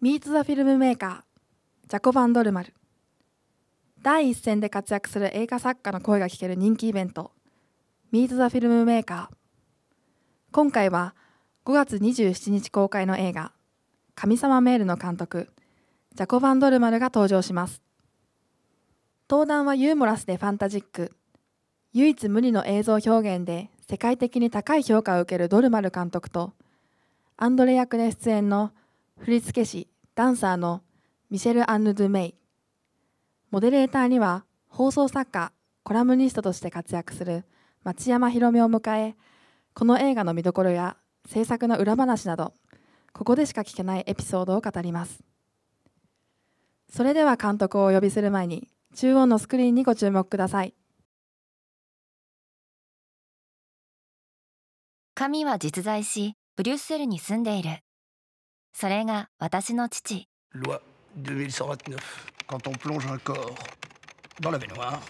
ミート・ザ・フィルムメーカージャコバン・ドルマル第一線で活躍する映画作家の声が聞ける人気イベントミート・ザ・フィルムメーカー今回は5月27日公開の映画神様メールの監督ジャコバン・ドルマルが登場します。登壇はユーモラスでファンタジック唯一無二の映像表現で世界的に高い評価を受けるドルマル監督とアンドレ役で出演の振付師ダンサーのミシェル・アンヌ・ドゥ・メイ。モデレーターには放送作家コラムニストとして活躍する町山ひろみを迎えこの映画の見どころや制作の裏話などここでしか聞けないエピソードを語ります。それでは監督をお呼びする前に中央のスクリーンにご注目ください。神は実在しブリュッセルに住んでいる。それが私の父 Loi 2129. Quand on plonge un corps dans la baignoire,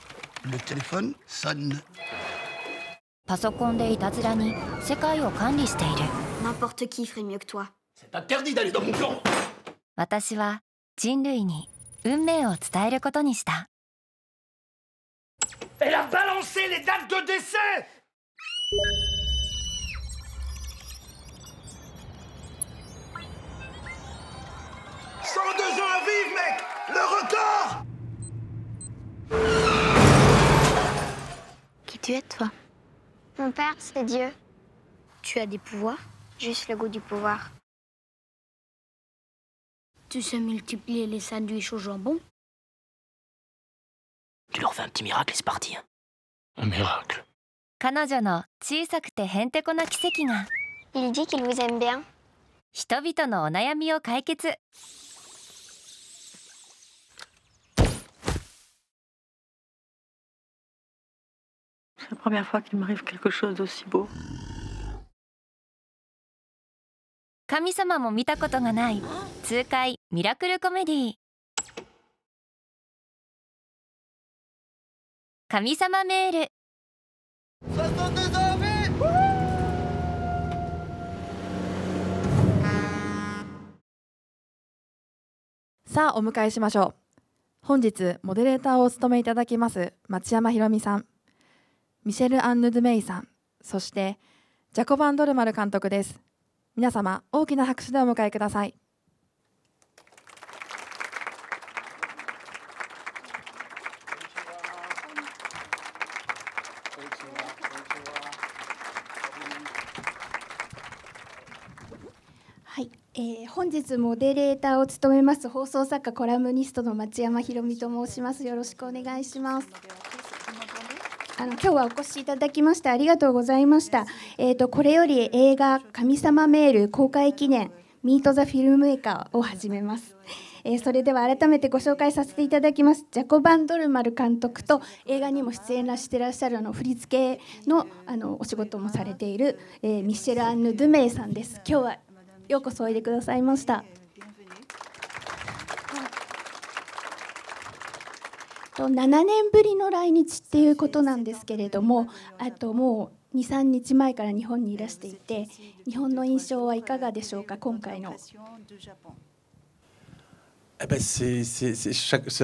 le téléphone sonne. パソコンでいたずらに世界を管理している N'importe qui ferait mieux que toi. C'est interdit d'aller dans mon camp 私は人類に運命を伝えることにした Elle a balancé les dates de décès « 102 ans à vivre, mec Le record Qui tu es, toi Mon père, c'est Dieu. Tu as des pouvoirs Juste le goût du pouvoir. Tu sais multiplier les sandwichs au jambon Tu leur fais un petit miracle et c'est parti. hein. Un miracle. 彼女の小さくてへんてこな奇跡が Il dit qu'il vous aime bien. 人々のお悩みを解決 C'est la première fois qu'il m'arrive quelque chose d'aussi beau. 神様も見たことがない。痛快。ミラクルコメディ神様メール。62 ans à vivre さあお迎えしましょう。本日モデレーターをお務めいただきます町山ひろみさんミシェル・アンヌ・ドゥメイさんそしてジャコバン・ドルマル監督です。皆様大きな拍手でお迎えください。はい、えー本日モデレーターを務めます放送作家コラムニストの町山ひろみと申します。よろしくお願いします。あの今日はお越しいただきましてありがとうございました。えっ、とこれより映画神様メール公開記念ミートザフィルムメーカーを始めます。えーそれでは改めてご紹介させていただきます。ジャコバン・ドルマル監督と映画にも出演らしてらっしゃるあの振り付けのあのお仕事もされている、えーミシェル・アンヌ・ドゥメイさんです。今日はようこそおいでくださいました。と7年ぶりの来日っていうことなんですけれどもあともう23日前から日本にいらしていて日本の印象はいかがでしょうか？今回の Eh ben, c'est c'est- c'est chaque- c'est la まあ、5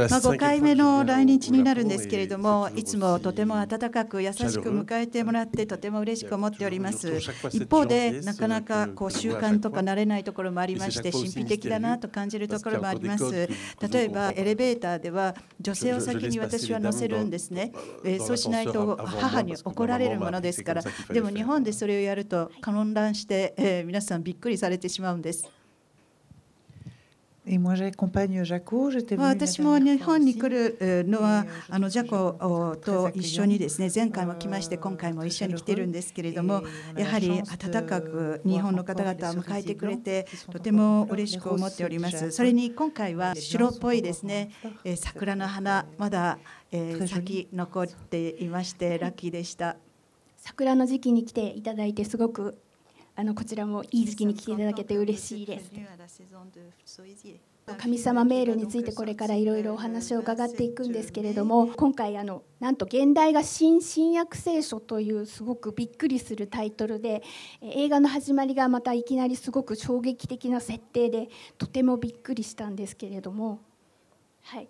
cinquième 回目の来日になるんですけれども、いつもとても温かく優しく迎えてもらってとても嬉しく思っております。一方で、なかなかこう習慣とか慣れないところもありまして、神秘的だなと感じるところもあります。例えば、エレベーターでは女性を先に私は乗せるんですね。えーそうしないと母に怒られるものですから。でも日本でそれをやると混乱して、えー皆さんびっくりされてしまうんです。Et moi, j'accompagne Jaco. J'étais まあ venue la 私も日本に.来るえーのはあのジャコと一緒にですね前回も来まして今回も一緒に来てるんですけれどもやはり温かく日本の方々を迎えてくれてとても嬉しく思っております。それに今回は白っぽいですね。えー桜の花まだえー咲き残っていましてラッキーでした。桜の時期に来ていただいてすごくあのこちらもいい時期に来ていただけて嬉しいです。神様メールについてこれからいろいろお話を伺っていくんですけれども今回あのなんと現代が新新約聖書というすごくびっくりするタイトルで映画の始まりがまたいきなりすごく衝撃的な設定でとてもびっくりしたんですけれども、はい、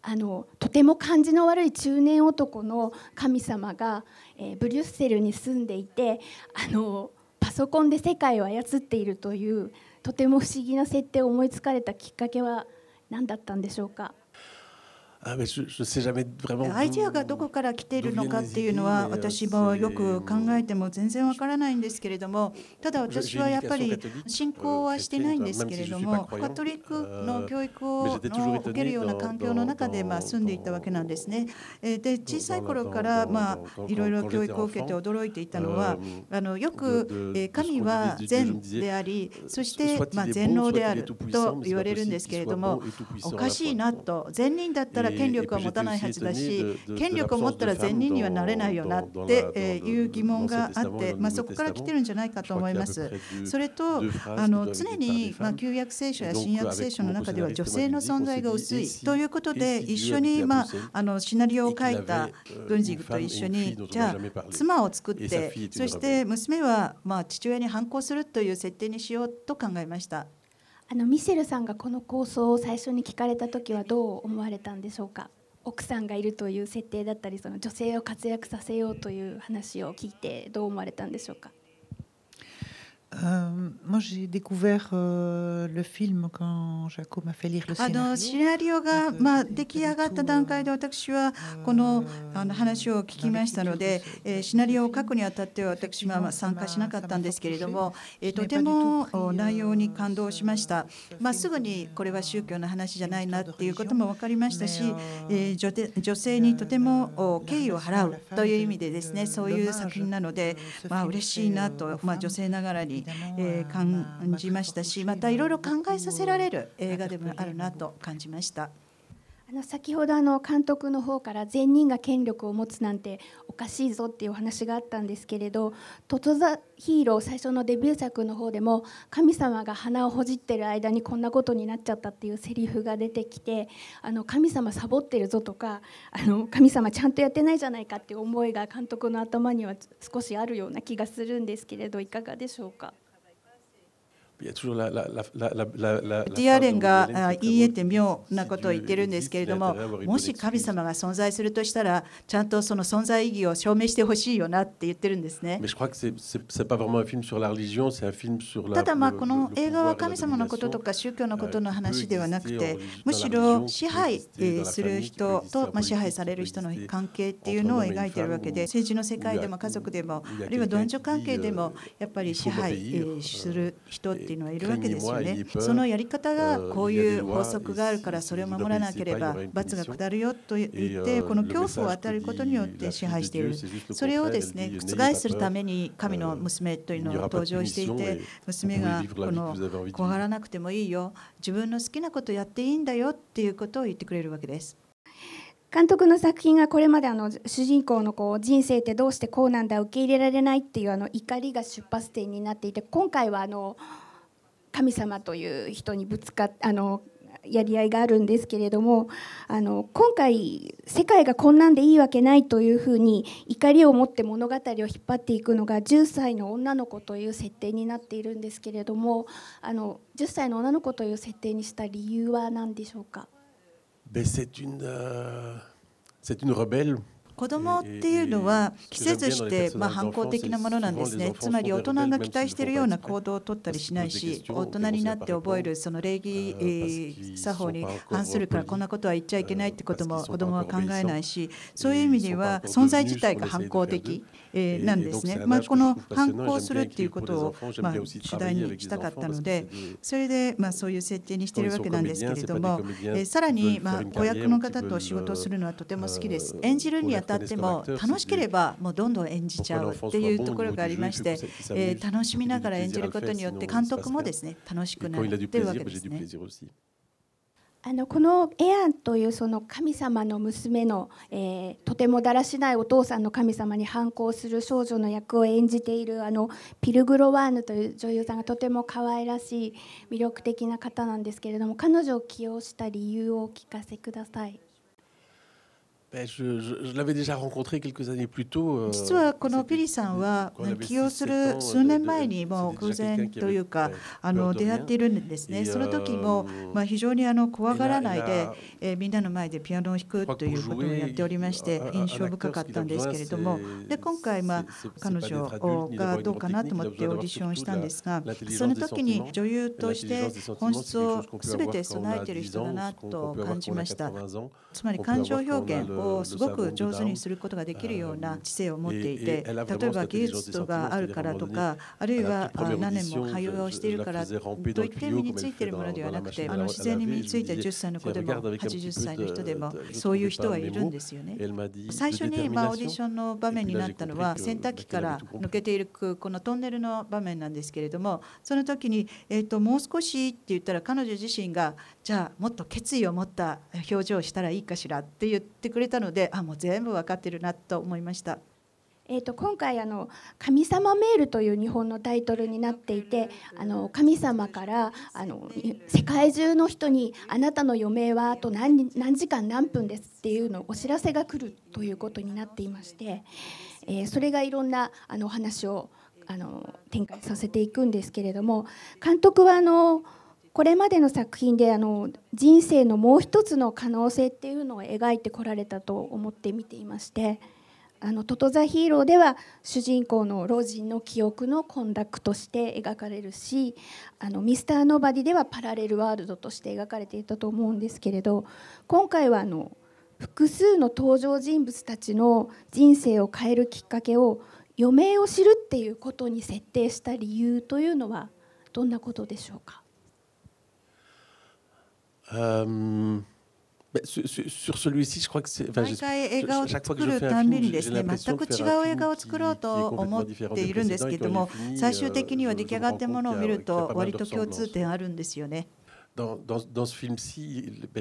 あのとても感じの悪い中年男の神様が、え、ブリュッセルに住んでいてあのパソコンで世界を操っているというとても不思議な設定を思いつかれたきっかけは何だったんでしょうか？アイデアがどこから来ているのかっていうのは私もよく考えても全然わからないんですけれどもただ私はやっぱり信仰はしてないんですけれどもカトリックの教育を受けるような環境の中でまあ住んでいたわけなんですね。で小さい頃からまあいろいろ教育を受けて驚いていたのはあのよく神は善でありそしてまあ全能であると言われるんですけれどもおかしいなと善人だったら権力は持たないはずだし権力を持ったら善人にはなれないよなっていう疑問があって、まあ、そこから来てるんじゃないかと思います。それとあの常に、まあ、旧約聖書や新約聖書の中では女性の存在が薄いということで一緒に、まあ、あのシナリオを書いた軍事と一緒にじゃあ妻を作ってそして娘は、まあ、父親に反抗するという設定にしようと考えました。あのミシェルさんがこの構想を最初に聞かれた時はどう思われたんでしょうか？奥さんがいるという設定だったりその女性を活躍させようという話を聞いてどう思われたんでしょうか？Euh, moi, j'ai découvert euh, le film quand Jaco m'a fait lire le あのシナリオが、まあ、出来上がった段階で私はこのあの話を聞きましたので、えー、シナリオを書くにあたっては私はまあ参加しなかったんですけれども、えー、とても内容に感動しました、まあ、すぐにこれは宗教の話じゃないなっていうことも分かりましたし、えー、女女性にとても敬意を払うという意味でですねそういう作品なので、まあ嬉しいなと、まあ、女性ながらにえー、感じましたしまたいろいろ考えさせられる映画でもあるなと感じました。あの先ほどあの監督の方から善人が権力を持つなんておかしいぞっていうお話があったんですけれど「トト・ザ・ヒーロー」最初のデビュー作の方でも神様が鼻をほじってる間にこんなことになっちゃったっていうセリフが出てきてあの神様サボってるぞとかあの神様ちゃんとやってないじゃないかっていう思いが監督の頭には少しあるような気がするんですけれどいかがでしょうか？ディアレンが言い得て妙なことを言ってるんですけれどももし神様が存在するとしたらちゃんとその存在意義を証明してほしいよなって言ってるんですね。ただまあこの映画は神様のこととか宗教のことの話ではなくてむしろ支配する人とまあ支配される人の関係っていうのを描いてるわけで政治の世界でも家族でもあるいは男女関係でもやっぱり支配する人っていうのはいるわけですよね。そのやり方がこういう法則があるからそれを守らなければ罰が下るよと言ってこの恐怖を与えることによって支配している。それをですね覆するために神の娘というのを登場していて娘がこの怖がらなくてもいいよ。自分の好きなことやっていいんだよっていうことを言ってくれるわけです。監督の作品がこれまであの主人公のこう人生ってどうしてこうなんだ受け入れられないっていうあの怒りが出発点になっていて今回はあの神様という人にぶつかあのやり合いがあるんですけれどもあの今回世界がこんなんでいいわけないというふうに怒りを持って物語を引っ張っていくのが10歳の女の子という設定になっているんですけれどもあの10歳の女の子という設定にした理由は何でしょうか？C'est une, c'est une rebelle. 子供っていうのは季節してま反抗的なものなんですね。つまり大人が期待しているような行動をとったりしないし、大人になって覚えるその礼儀作法に反するからこんなことは言っちゃいけないってことも子供は考えないし、そういう意味では存在自体が反抗的なんですね。まあこの反抗するっていうことをま主題にしたかったので、それでまあそういう設定にしているわけなんですけれども、さらにま子役の方と仕事をするのはとても好きです。演じるにあたっても楽しければもうどんどん演じちゃうっていうところがありまして、えー、楽しみながら演じることによって監督もですね楽しくなってるわけですね。あのこのエアンというその神様の娘の、えー、とてもだらしないお父さんの神様に反抗する少女の役を演じているあのピルグロワーヌという女優さんがとても可愛らしい魅力的な方なんですけれども彼女を起用した理由をお聞かせください。実はこのピリさんは起用する数年前にも偶然というかあの出会っているんですね。その時もまあ非常にあの怖がらないで、えみんなの前でピアノを弾くということをやっておりまして印象深かったんですけれどもで今回まあ彼女がどうかなと思ってオーディションしたんですがその時に女優として本質を全て備えている人だなと感じました。つまり感情表現をすごく上手にすることができるような知性を持っていて例えば技術があるからとかあるいは何年も俳優をしているからといって身についているものではなくてあの自然に身について10歳の子でも80歳の人でもそういう人はいるんですよね。最初にまあオーディションの場面になったのは洗濯機から抜けているこのトンネルの場面なんですけれどもその時に、えー、ともう少しって言ったら彼女自身がじゃあもっと決意を持った表情をしたらいいかしらって言ってくれたのであもう全部分かってるなと思いました。えーと、今回あの「神様メール」という日本のタイトルになっていてあの神様からあの世界中の人に「あなたの余命はあと何何時間何分です」っていうのお知らせが来るということになっていまして、えー、それがいろんなあのお話をあの展開させていくんですけれども監督はあのこれまでの作品であの人生のもう一つの可能性っていうのを描いてこられたと思って見ていまして「あのトト・ザ・ヒーロー」では主人公の老人の記憶の混濁として描かれるし「あのミスター・ノバディ」ではパラレルワールドとして描かれていたと思うんですけれど今回はあの複数の登場人物たちの人生を変えるきっかけを余命を知るっていうことに設定した理由というのはどんなことでしょうか？Sur, celui-ci, je crois que c'est. Enfin, 毎回映画を作るたんびにですね全く違う映画を作ろうと思っているんですけれども最終的には出来上がったものを見ると割と共通点あるんですよね。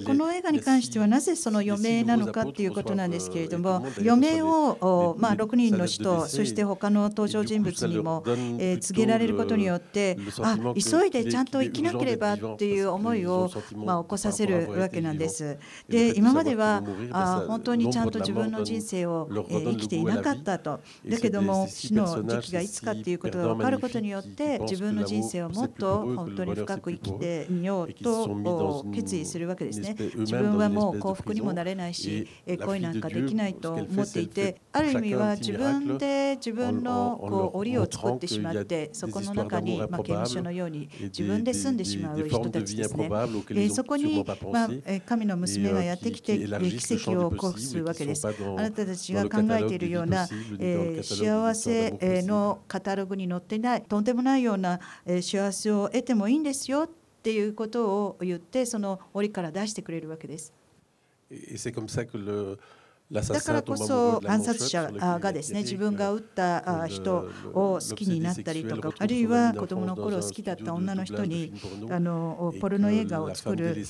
この映画に関してはなぜその余命なのかということなんですけれども余命を、まあ、6人の人そして他の登場人物にも、えー、告げられることによってあ急いでちゃんと生きなければっていう思いを、まあ、起こさせるわけなんです。で今まではあ本当にちゃんと自分の人生を、えー、生きていなかったとだけども死の時期がいつかっていうことが分かることによって自分の人生をもっと本当に深く生きてみようと決意するわけですね。自分はもう幸福にもなれないし、恋なんかできないと思っていて、ある意味は自分で自分のこう檻を作ってしまって、そこの中に、まあ、刑務所のように自分で住んでしまう人たちですね。えそこに、まあ、神の娘がやってきて奇跡を起こすわけです。あなたたちが考えているような、えー、幸せのカタログに載ってないとんでもないような、えー、幸せを得てもいいんですよっていうことを言ってその檻から出してくれるわけです。だからこそ暗殺者がですね自分が撃った人を好きになったりとかあるいは子供の頃好きだった女の人にあのポルノ映画を作る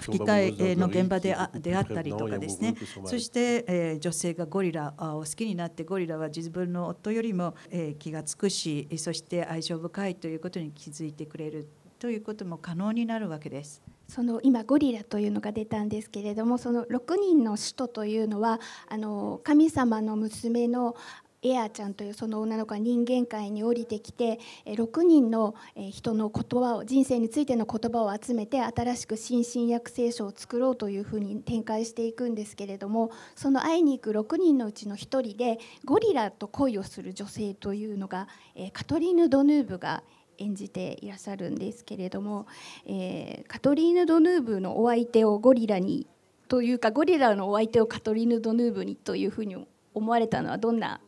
吹き替えの現場で出会ったりとかですね。そして、え女性がゴリラを好きになってゴリラは自分の夫よりも、え気が付くしそして愛情深いということに気づいてくれるということも可能になるわけです。その今ゴリラというのが出たんですけれどもその6人の使徒というのはあの神様の娘のエアちゃんというその女の子が人間界に降りてきて6人の人の言葉を人生についての言葉を集めて新しく新進約聖書を作ろうというふうに展開していくんですけれどもその会いに行く6人のうちの1人でゴリラと恋をする女性というのがカトリーヌ・ドヌーブが演じていらっしゃるんですけれども、えー、カトリーヌ・ドヌーブのお相手をゴリラにというかゴリラのお相手をカトリーヌ・ドヌーブにというふうに思われたのはどんな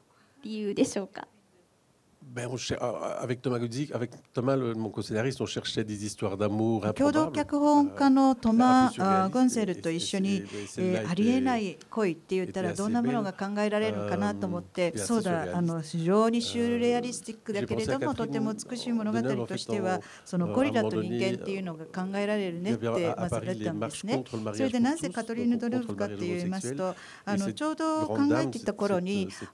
理由でしょうか？ben on cher... avec Thomas あゴンセルと一緒にありえない恋って言ったらどんなものが考えられるかなと思ってそうだあの非常にシュールレアリスティックだけれどもとても美しい物語としてはそのゴリラと人間っていうのが考えられるねってマスレッタンですねそれでなぜカトリーヌ・ドルフかっていいますと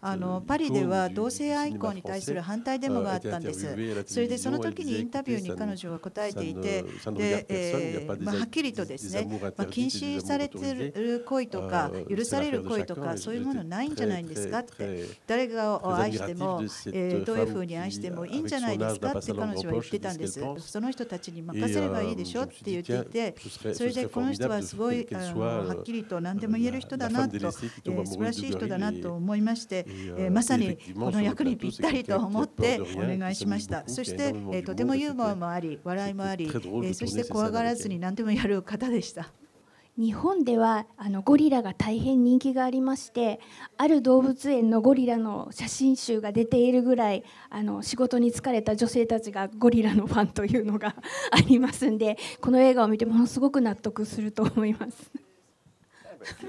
あのパリでは同性愛好に対する反対対デモがあったんです。それでその時にインタビューに彼女は答えていて、でえま、はっきりとですね、ま、禁止されてる恋とか、許される恋とか、そういうものないんじゃないんですかって、誰がを愛しても、え、どういうふうに愛してもいいんじゃないですかって彼女は言ってたんです。その人たちに任せればいいでしょって言っていて、それでこの人はすごいあのはっきりと何でも言える人だなと、えー、素晴らしい人だなと思いまして、え、まさにこの役にぴったりと思って。ってお願いしました。そして、えーとてもユーモアもあり、笑いもあり、えそして怖がらずに.何でもやる方でした。日本ではあのゴリラが大変人気がありましてある動物園のゴリラの写真集が出ているぐらいあの仕事に疲れた女性たちがゴリラのファンというのがありますんでこの映画を見てものすごく納得すると思います。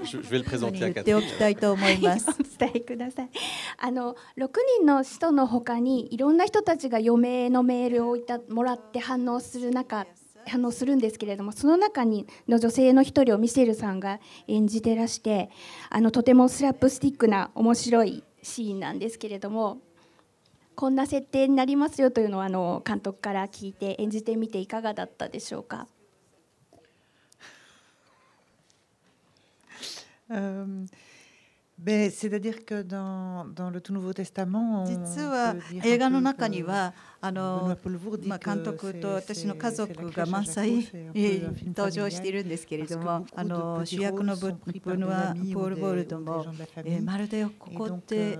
Je, je vais le présenter à 言ってお.きたいと思います。お伝えくださいあの6人の使徒のほかにいろんな人たちが余命のメールをいたもらって反応する中反応するんですけれどもその中にの女性の一人をミシェルさんが演じてらしてあのとてもスラップスティックな面白いシーンなんですけれどもこんな設定になりますよというのをあの監督から聞いて演じてみていかがだったでしょうか Euh, ben, C'est-à-dire que dans, dans le Tout Nouveau あ監督と私の家族が満載登場しているんですけれども、あの主役のブルノワ・ポール・ゴールドも、まるでここって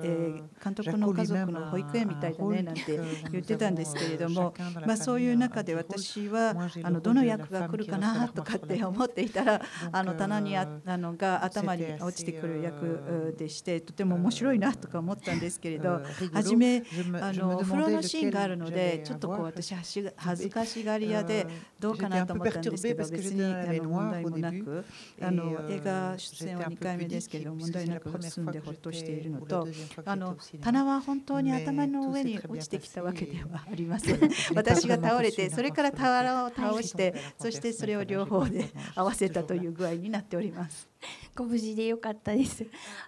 監督の家族の保育園みたいだねなんて言ってたんですけれども、まあ、そういう中で私はあのどの役が来るかなとかって思っていたら、あの棚にああのが頭に落ちてくる役でしてとても面白いなとか思ったんですけれど初めあのお風呂のシーンがあるのでちょっとこう私恥ずかしがり屋でどうかなと思ったんですけど別にあの問題もなくあの映画出演は2回目ですけれど問題なく進んでほっとしているのとあの棚は本当に頭の上に落ちてきたわけではありません。私が倒れてそれから俵を倒してそしてそれを両方で合わせたという具合になっております。ご無事でよかったです。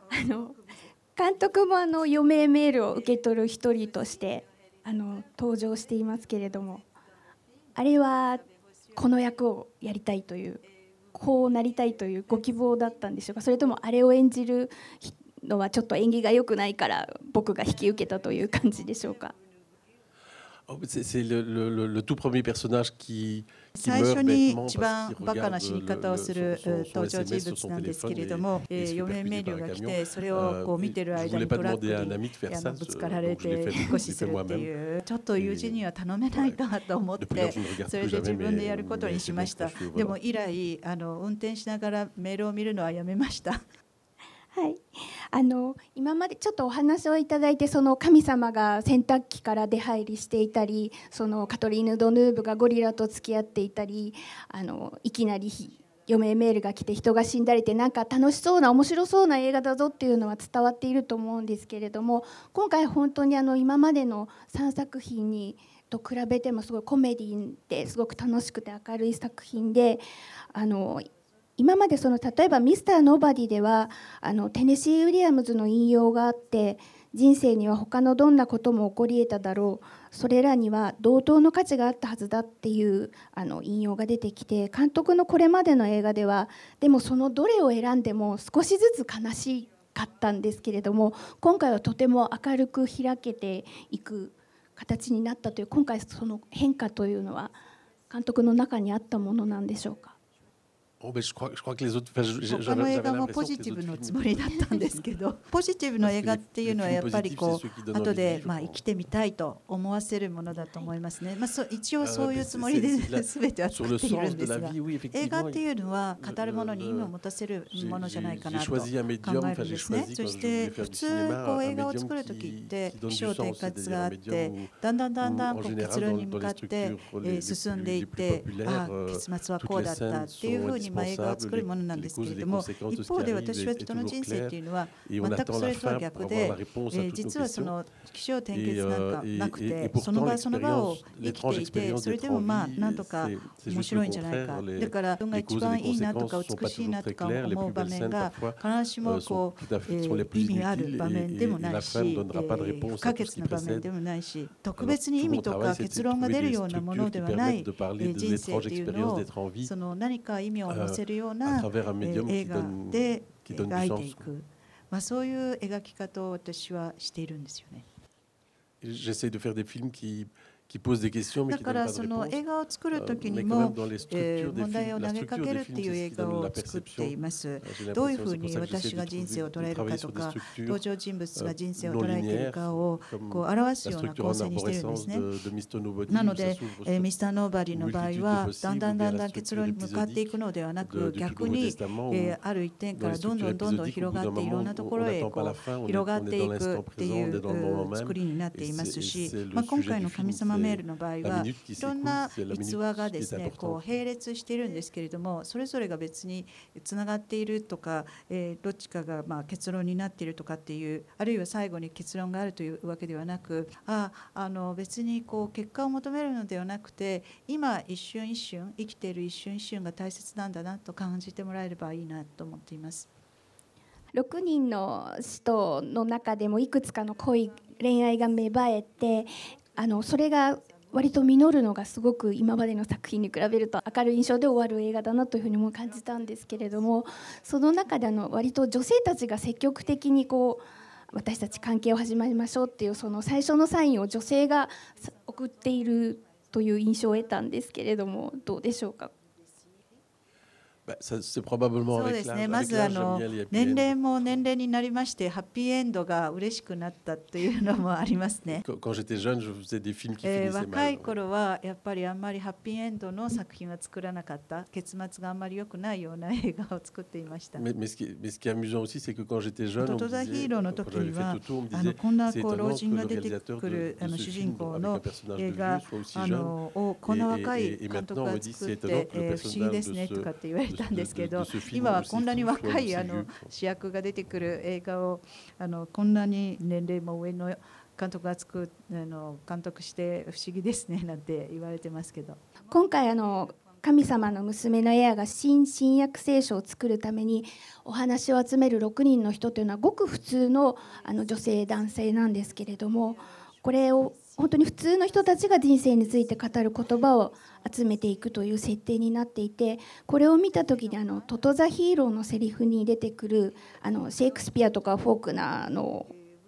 あの監督もあの余命メールを受け取る一人としてあの登場していますけれども、あれはこの役をやりたいというこうなりたいというご希望だったんでしょうか？それともあれを演じるのはちょっと演技が良くないから僕が引き受けたという感じでしょうか？最初に一番バカな死に方をする登場人物なんですけれども、余命メーが来て、それをこう見てる間にトラックあのぶつかられて、引っ越しするっていう、ちょっと友人には頼めないかと思って、それで自分でやることにしました。でも以来、運転しながらメールを見るのはやめました。はい、あの今までちょっとお話をいただいてその神様が洗濯機から出入りしていたりそのカトリーヌ・ドヌーブがゴリラと付き合っていたりあのいきなり余命メールが来て人が死んだりってなんか楽しそうな面白そうな映画だぞっていうのは伝わっていると思うんですけれども今回本当にあの今までの3作品にと比べてもすごいコメディですごく楽しくて明るい作品であの今までその例えば「ミスターノーバディ」ではあのテネシー・ウィリアムズの引用があって人生には他のどんなことも起こり得ただろう。それらには同等の価値があったはずだっていうあの引用が出てきて監督のこれまでの映画ではでもそのどれを選んでも少しずつ悲しかったんですけれども今回はとても明るく開けていく形になったという今回その変化というのは監督の中にあったものなんでしょうか？他の映画もポジティブのつもりだったんですけどポジティブの映画っていうのはやっぱりこう後でまあ生きてみたいと思わせるものだと思いますね、まあ、そ一応そういうつもりで 全ては作っているんですが。映画っていうのは語るものに意味を持たせるものじゃないかなと考えるんですね。そして普通こう映画を作る時って起承転結があってだんだんだんだんこう結論に向かって進んでいってあ結末はこうだったっていうふうにまあ、映画を作るものなんですけれども一方で私は人の人生っていうのは全くそれとは逆で、えー、実はその起承転結なんかなくてその場その場を生きていてそれでもまあなんとか面白いんじゃないかだから自分が一番いいなとか美しいなとか思う場面が必ずしもこう、えー、意味ある場面でもないし、えー、不可欠な場面でもないし特別に意味とか結論が出るようなものではない、えー、人生っていうのをその何か意味を乗せるような、えー、映画で描いていく、まあ、そういう描き方を私はしているんですよね。J'essaie de faire des films qui だからその映画を作るときにも、えー、問題を投げかけるっていう映画を作っています。どういうふうに私が人生を捉えるかとか、登場人物が人生を捉えているかをこう表すような構成にしてるんですね。なので、えー、ミスターノーバディの場合は、だんだんだんだん結論に向かっていくのではなく、逆に、えー、ある一点からどんどんどんどん広がっていろんなところへこう広がっていくっていう作りになっていますし、まあ、今回の神様メールの場合はいろんな逸話がですねこう並列しているんですけれどもそれぞれが別につながっているとか、えー、どっちかがまあ結論になっているとかっていうあるいは最後に結論があるというわけではなくああの別にこう結果を求めるのではなくて今一瞬一瞬生きている一瞬一瞬が大切なんだなと感じてもらえればいいなと思っています。6人の人の中でもいくつかの恋恋愛が芽生えてあのそれが割と実るのがすごく今までの作品に比べると明るい印象で終わる映画だなというふうにも感じたんですけれどもその中であの割と女性たちが積極的にこう私たち関係を始めましょうっていうその最初のサインを女性が送っているという印象を得たんですけれどもどうでしょうか？そうですね。まずあの年齢も年齢になりましてハッピーエンドが嬉しくなったというのもありますね。若い頃はやっぱりあんまりハッピーエンドの作品は作らなかった。結末があんまり良くないような映画を作っていました。トトザヒーローの時にはあのこんなこう老人が出てくるあの主人公の映画あのをこんな若い監督が作って、えー、不思議ですねとかって言われて。たんですけど今はこんなに若いあの主役が出てくる映画をあのこんなに年齢も上の監督が作あの監督して不思議ですねなんて言われてますけど今回あの神様の娘のエアが新新約聖書を作るためにお話を集める6人の人というのはごく普通のあの女性男性なんですけれどもこれを本当に普通の人たちが人生について語る言葉を集めていくという設定になっていてこれを見た時にあのトト・ザ・ヒーローのセリフに出てくるあのシェイクスピアとかフォークナーの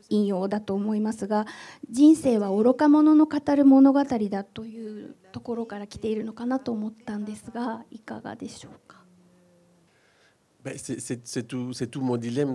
引用だと思いますが人生は愚か者の語る物語だというところから来ているのかなと思ったんですがいかがでしょうか？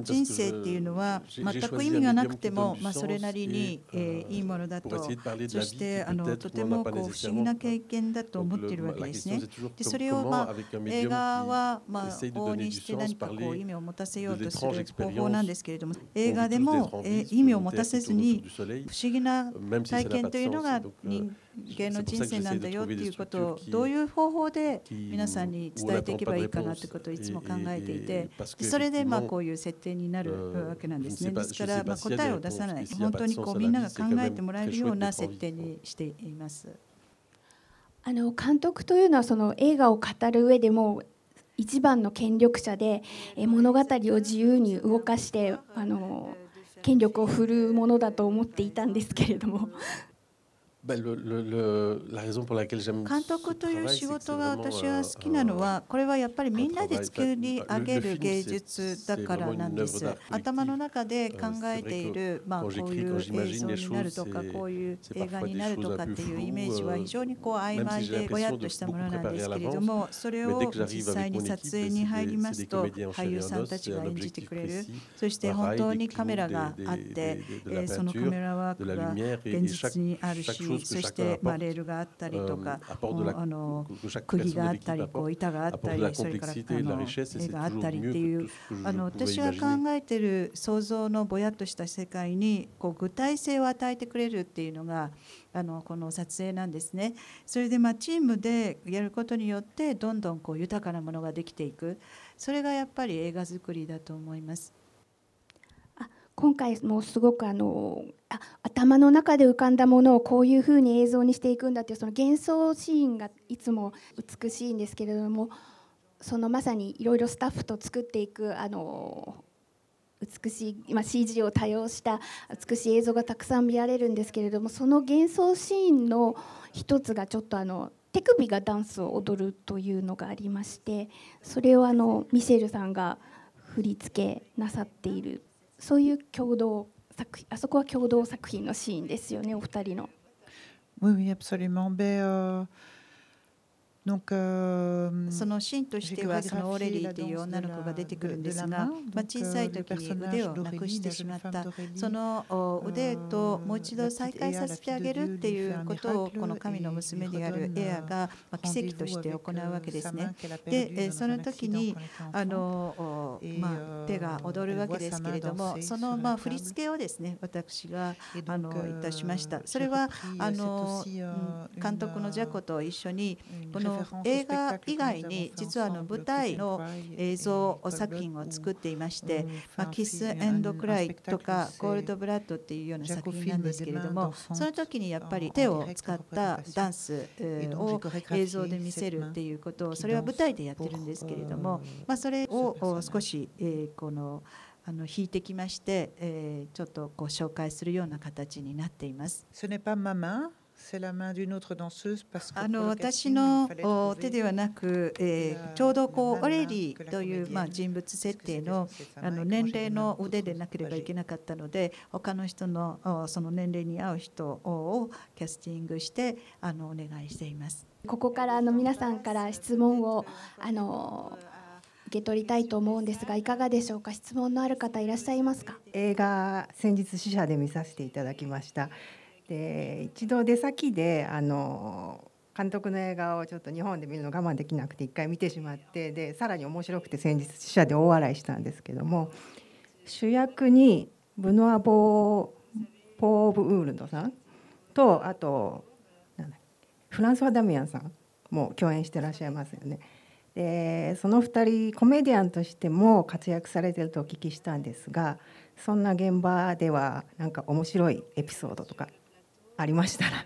人生っていうのは全く意味がなくても、まあ、それなりに、えー、いいものだとそしてあのとてもこう不思議な経験だと思っているわけですね。でそれを、まあ、映画は、まあ、往々にして何かこう意味を持たせようとする方法なんですけれども映画でも、えー、意味を持たせずに不思議な体験というのが人芸の人生なんだよっていうことをどういう方法で皆さんに伝えていけばいいかなということをいつも考えていてそれでまあこういう設定になるわけなんですね。ですからまあ答えを出さない。本当にこうみんなが考えてもらえるような設定にしています。あの監督というのはその映画を語る上でも一番の権力者で物語を自由に動かしてあの権力を振るうものだと思っていたんですけれども監督という仕事が私は好きなのはこれはやっぱりみんなで作り上げる芸術だからなんです頭の中で考えている、まあ、こういう映像になるとかこういう映画になるとかっていうイメージは非常にこう曖昧でぼやっとしたものなんですけれどもそれを実際に撮影に入りますと俳優さんたちが演じてくれるそして本当にカメラがあってそのカメラワークが現実にあるしそしてまあレールがあったりとか、あの釘があったりこう板があったりそれからあの絵があったりっていうあの私が考えている想像のぼやっとした世界にこう具体性を与えてくれるっていうのがあのこの撮影なんですね。それでまあチームでやることによってどんどんこう豊かなものができていくそれがやっぱり映画作りだと思います。今回もすごくあのあ頭の中で浮かんだものをこういうふうに映像にしていくんだっていうその幻想シーンがいつも美しいんですけれどもそのまさにいろいろスタッフと作っていくあの美しい、まあ、CG を多用した美しい映像がたくさん見られるんですけれどもその幻想シーンの一つがちょっとあの手首がダンスを踊るというのがありましてそれをあのミシェルさんが振り付けなさっているそういう共同作品あそこは共同作品のシーンですよねお二人の。Oui, oui, absolument. Ben, euh, そのシーンとしてはそのオレリーという女の子が出てくるんですが、まあ、小さい時に腕をなくしてしまったその腕ともう一度再会させてあげるっていうことをこの神の娘であるエアが奇跡として行うわけですね。でその時にあの、まあ、手が踊るわけですけれどもそのまあ振り付けをですね私があのいたしました。それはあの監督のジャコと一緒にこの映画以外に実はあの舞台の映像作品を作っていまして、まあ、キス・エンド・クライとかコールド・ブラッドっていうような作品なん。ですけれどもその時にやっぱり手を使ったダンスを映像で見せるっていうことをそれは舞台でやってるん。ですけれども、まあ、それを少しこのあの引いてきまして、えー、ちょっとご紹介するような形になっています。あの私の手ではなく、えー、ちょうどこうオレリーという、まあ、人物設定のあの年齢の腕でなければいけなかったので他の人のその年齢に合う人をキャスティングしてあのお願いしています。ここからあの皆さんから質問をあの受け取りたいと思うんですがいかがでしょうか？質問のある方いらっしゃいますか？映画先日試写で見させていただきましたで一度出先であの監督の映画をちょっと日本で見るの我慢できなくて一回見てしまってでさらに面白くて先日試写で大笑いしたんですけども主役にブノア・ボーポーブ・ウールドさんとあとフランスワ・ダミアンさんも共演してらっしゃいますよね。でその2人コメディアンとしても活躍されてるとお聞きしたんですがそんな現場ではなんか面白いエピソードとかありましたら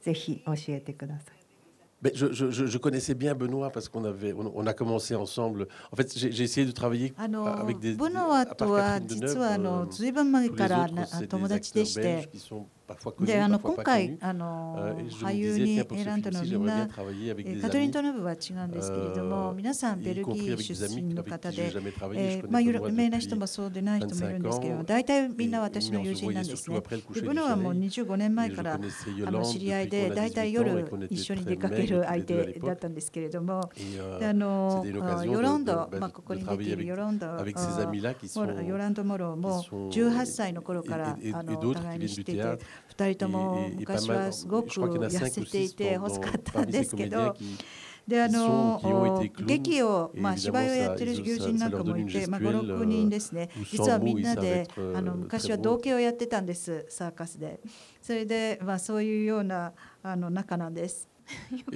ぜひ教えてください。Mais je, je, je, connaissais bien Benoît parce qu'on avait, on, on, a commencé ensemble. En fait, j'ai essayé de travailler avec des. は実はあのずいぶん前から友達であの今回あの俳優に選んだのはみんなカトリン・トノブは違うんですけれども皆さんベルギー出身の方で、えーまあ、有名な人もそうでない人もいるんですけれども大体みんな私の友人なんですね。でブノはもう25年前からあの知り合いで大体夜一緒に出かける相手だったんですけれどもあのヨロンド、まあ、ここに出ているヨロンドヨランド・モローも18歳の頃からあのお互いに知っていて2人とも昔はすごく痩せていて細かったんですけど。であの劇を、まあ、芝居をやってる友人なんかもいて、まあ、56人ですね実はみんなであの昔は同系をやってたんですサーカスでそれで、まあ、そういうようなあの仲なんです。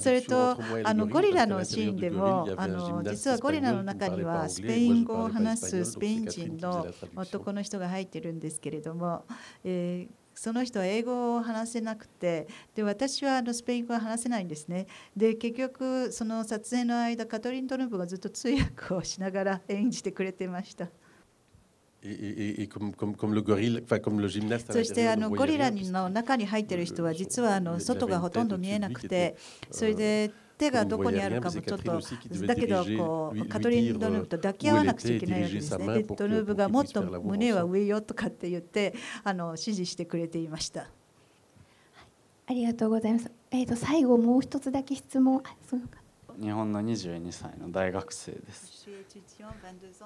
それとあのゴリラのシーンでもあの実はゴリラの中にはスペイン語を話すスペイン人の男の人が入ってるんですけれども、えー、その人は英語を話せなくてで私はあのスペイン語は話せないんですねで結局その撮影の間カトリン・トルンプがずっと通訳をしながら演じてくれてました。そしてあのゴリラの中に入っている人は実はあの外がほとんど見えなくてそれで手がどこにあるかもちょっとだけどこうカトリン・ドヌーブと抱き合わなくちゃいけないわけですね。でドヌーブがもっと胸は上よとかって言ってあの指示してくれていました。ありがとうございます。えっ、ー、と最後もう一つだけ質問。日本の22歳の大学生です。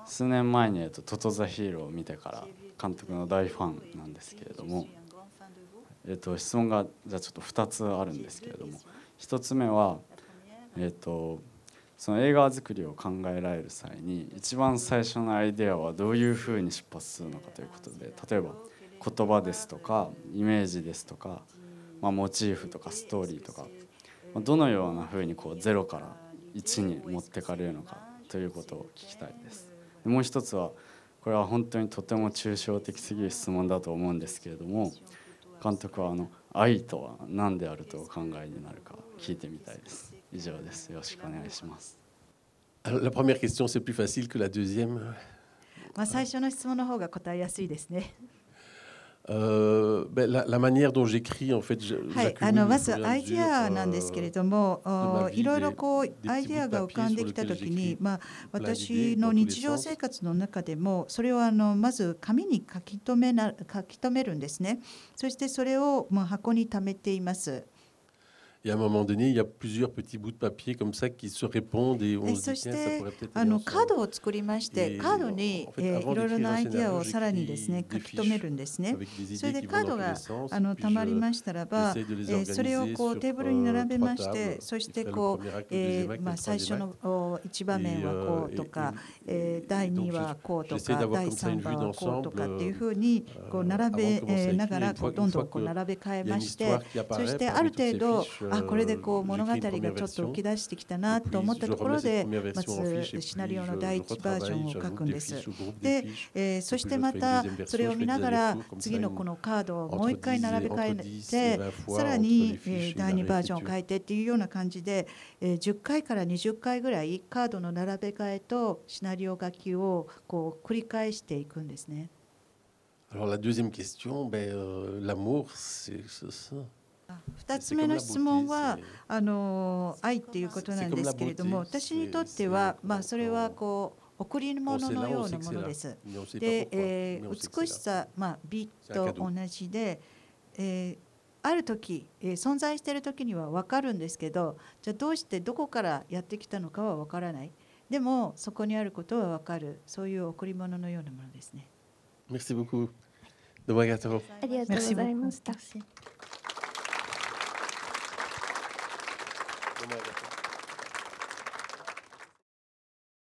数年前に、えっと「トト・ザ・ヒーロー」を見てから監督の大ファンなんですけれども、えっと、質問がじゃあちょっと2つあるんですけれども。1つ目はえーと、その映画作りを考えられる際に一番最初のアイデアはどういうふうに出発するのかということで例えば言葉ですとかイメージですとか、まあ、モチーフとかストーリーとかどのようなふうにこう0から1に持ってかれるのかということを聞きたいです。でもう一つはこれは本当にとても抽象的すぎる質問だと思うんですけれども監督はあの愛とは何であるとお考えになるか聞いてみたいです。以上です。よろしくお願いします。La première question, c'est plus facile que la deuxième. まあ最初の質問の方が答えやすいですね。Euh, ben, la, la manière dont j'écris, en fait, はい、あのまずアイデアなんですけれども、いろいろこうアイデアが浮かんできたときに、まあ私の日常生活の中でもそれをあのまず紙に書き留めな書き留めるんですね。そしてそれをまあ箱に貯めています。Et à un moment donné, il y a plusieurs petits bouts de papier comme ça qui se répondent et on se dit tiens, ça pourrait peut-être あのカードを作りまして、カードに、えー、いろいろなアイディアをさらにですね書き留めるんですね。それでカードがあのたまりましたらば、えー、それをこうテーブルに並べまして、そしてこう、えー、まあ最初の一場面はこうとか、えー、第二はこうとか、第三番はこうとかっていうふうにこう並べながらこうどんどんこう並べ替えまして、そしてある程度あこれでこう物語がちょっと浮き出してきたなと思ったところでまずシナリオの第一バージョンを書くんです。で、えー、そしてまたそれを見ながら次のこのカードをもう一回並べ替えてさらに、えー、第二バージョンを書いてっていうような感じで、えー、10回から20回ぐらいカードの並べ替えとシナリオ書きをこう繰り返していくんですね。Alors la deuxième question, ben, euh, l'amour, c'est ça. 2つ目の質問はあの愛っていうことなんですけれども私にとっては、まあ、それはこう贈り物のようなものです。で、えー、美しさ、まあ、美と同じで、えー、ある時、えー、存在している時には分かるんですけどじゃあどうしてどこからやってきたのかは分からないでもそこにあることは分かるそういう贈り物のようなものですね。Merci beaucoup. ありがとうございました。